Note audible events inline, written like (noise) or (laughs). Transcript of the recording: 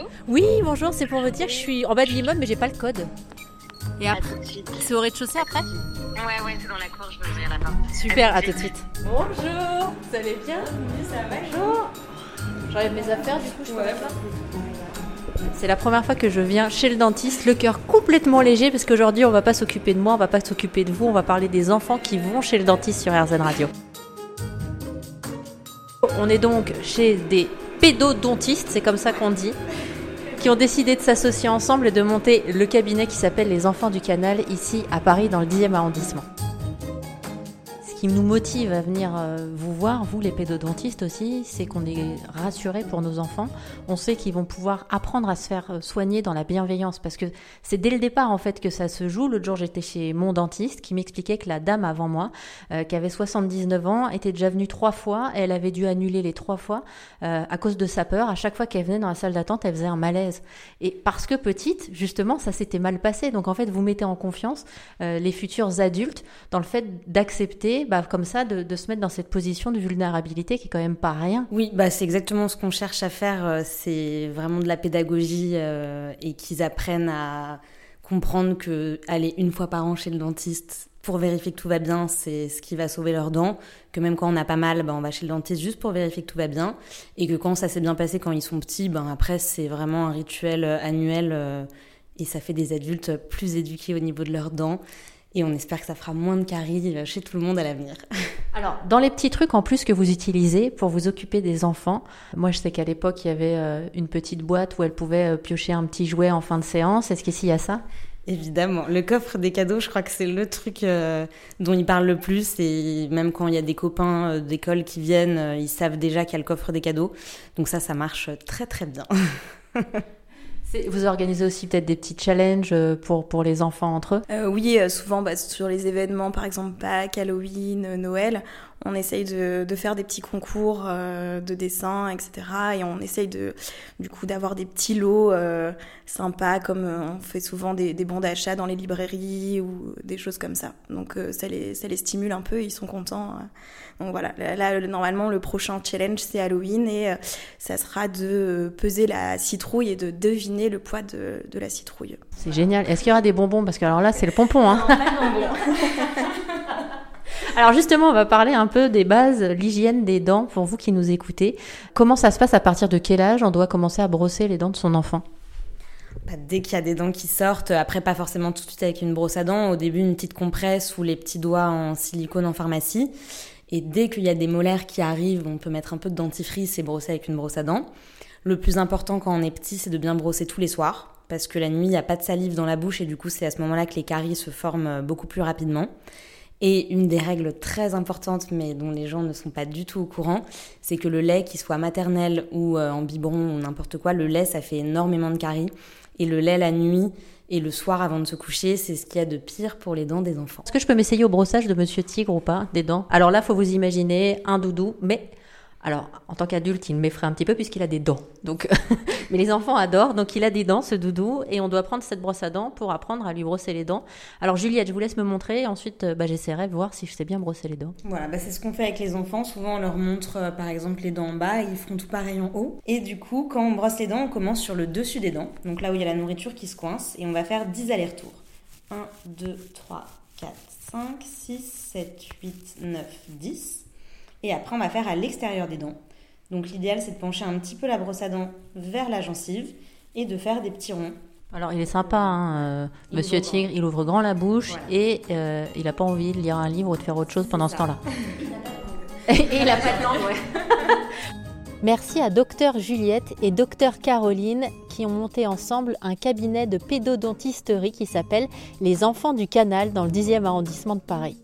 Allô Oui, bonjour, c'est pour vous dire que je suis en bas de l'immeuble mais j'ai pas le code. Et après, tout de suite. c'est au rez-de-chaussée après Ouais, ouais, c'est dans la cour, je vais ouvrir la porte. Super, à tout de suite. Bonjour, vous allez bien ça va Bonjour. J'enlève mes affaires du coup, je là c'est la première fois que je viens chez le dentiste, le cœur complètement léger parce qu'aujourd'hui on va pas s'occuper de moi, on va pas s'occuper de vous, on va parler des enfants qui vont chez le dentiste sur RZN Radio. On est donc chez des pédodontistes, c'est comme ça qu'on dit, qui ont décidé de s'associer ensemble et de monter le cabinet qui s'appelle Les Enfants du Canal ici à Paris dans le 10e arrondissement. Qui nous motive à venir euh, vous voir, vous les pédodontistes aussi, c'est qu'on est rassurés pour nos enfants. On sait qu'ils vont pouvoir apprendre à se faire euh, soigner dans la bienveillance parce que c'est dès le départ en fait que ça se joue. L'autre jour j'étais chez mon dentiste qui m'expliquait que la dame avant moi, euh, qui avait 79 ans, était déjà venue trois fois elle avait dû annuler les trois fois à cause de sa peur. À chaque fois qu'elle venait dans la salle d'attente, elle faisait un malaise. Et parce que petite, justement, ça s'était mal passé. Donc en fait, vous mettez en confiance les futurs adultes dans le fait d'accepter, bah, comme ça, de, se mettre dans cette position de vulnérabilité qui est quand même pas rien. Oui, bah c'est exactement ce qu'on cherche à faire. euh, C'est vraiment de la pédagogie euh, et qu'ils apprennent à comprendre que aller une fois par an chez le dentiste pour vérifier que tout va bien, c'est ce qui va sauver leurs dents. Que même quand on a pas mal, bah, on va chez le dentiste juste pour vérifier que tout va bien. Et que quand ça s'est bien passé quand ils sont petits, ben après c'est vraiment un rituel euh, annuel et ça fait des adultes plus éduqués au niveau de leurs dents. Et on espère que ça fera moins de caries euh, chez tout le monde à l'avenir. (laughs) Alors, dans les petits trucs en plus que vous utilisez pour vous occuper des enfants, moi je sais qu'à l'époque il y avait euh, une petite boîte où elle pouvait euh, piocher un petit jouet en fin de séance. Est-ce qu'ici il y a ça? Évidemment, le coffre des cadeaux, je crois que c'est le truc euh, dont ils parlent le plus. Et même quand il y a des copains euh, d'école qui viennent, euh, ils savent déjà qu'il y a le coffre des cadeaux. Donc ça, ça marche très très bien. (laughs) Vous organisez aussi peut-être des petits challenges euh, pour, pour les enfants entre eux? Euh, oui, euh, souvent bah, sur les événements, par exemple Pâques, Halloween, Noël, on essaye de, de faire des petits concours euh, de dessin, etc. Et on essaye de, du coup d'avoir des petits lots euh, sympas, comme euh, on fait souvent des, des bons d'achat dans les librairies ou des choses comme ça. Donc euh, ça, les, ça les stimule un peu, ils sont contents. Donc voilà, là, là, normalement le prochain challenge c'est Halloween et euh, ça sera de peser la citrouille et de deviner le poids de, de la citrouille. C'est génial. Est-ce qu'il y aura des bonbons? Parce que alors là, c'est le pompon. Hein. (laughs) alors justement, on va parler un peu des bases, l'hygiène des dents pour vous qui nous écoutez. Comment ça se passe à partir de quel âge on doit commencer à brosser les dents de son enfant? Bah, dès qu'il y a des dents qui sortent, après pas forcément tout de suite avec une brosse à dents, au début une petite compresse ou les petits doigts en silicone en pharmacie. Et dès qu'il y a des molaires qui arrivent, on peut mettre un peu de dentifrice et brosser avec une brosse à dents. Le plus important quand on est petit, c'est de bien brosser tous les soirs, parce que la nuit, il n'y a pas de salive dans la bouche et du coup, c'est à ce moment-là que les caries se forment euh, beaucoup plus rapidement. Et une des règles très importantes, mais dont les gens ne sont pas du tout au courant, c'est que le lait, qu'il soit maternel ou euh, en biberon ou n'importe quoi, le lait, ça fait énormément de caries. Et le lait la nuit et le soir avant de se coucher, c'est ce qu'il y a de pire pour les dents des enfants. Est-ce que je peux m'essayer au brossage de Monsieur Tigre ou pas des dents? Alors là, faut vous imaginer un doudou, mais alors en tant qu'adulte, il m'effraie un petit peu puisqu'il a des dents. Donc, (laughs) mais les enfants adorent, donc il a des dents ce doudou et on doit prendre cette brosse à dents pour apprendre à lui brosser les dents. Alors Juliette, je vous laisse me montrer. Ensuite, euh, bah, j'essaierai de voir si je sais bien brosser les dents. Voilà, bah c'est ce qu'on fait avec les enfants. Souvent, on leur montre euh, par exemple les dents en bas, ils font tout pareil en haut. Et du coup, quand on brosse les dents, on commence sur le dessus des dents, donc là où il y a la nourriture qui se coince, et on va faire 10 allers-retours. 1, 2, 3, 4, 5, 6, 7, 8, 9, 10. Et après, on va faire à l'extérieur des dents. Donc l'idéal, c'est de pencher un petit peu la brosse à dents vers la gencive et de faire des petits ronds. Alors il est sympa, hein, euh, Monsieur grand. Tigre. Il ouvre grand la bouche Voilà. et euh, il n'a pas envie de lire un livre ou de faire autre chose pendant ce temps-là. (laughs) et il a pas de langue, ouais. (laughs) Merci à Docteur Juliette et Docteur Caroline qui ont monté ensemble un cabinet de pédodontisterie qui s'appelle Les Enfants du Canal dans le 10e arrondissement de Paris.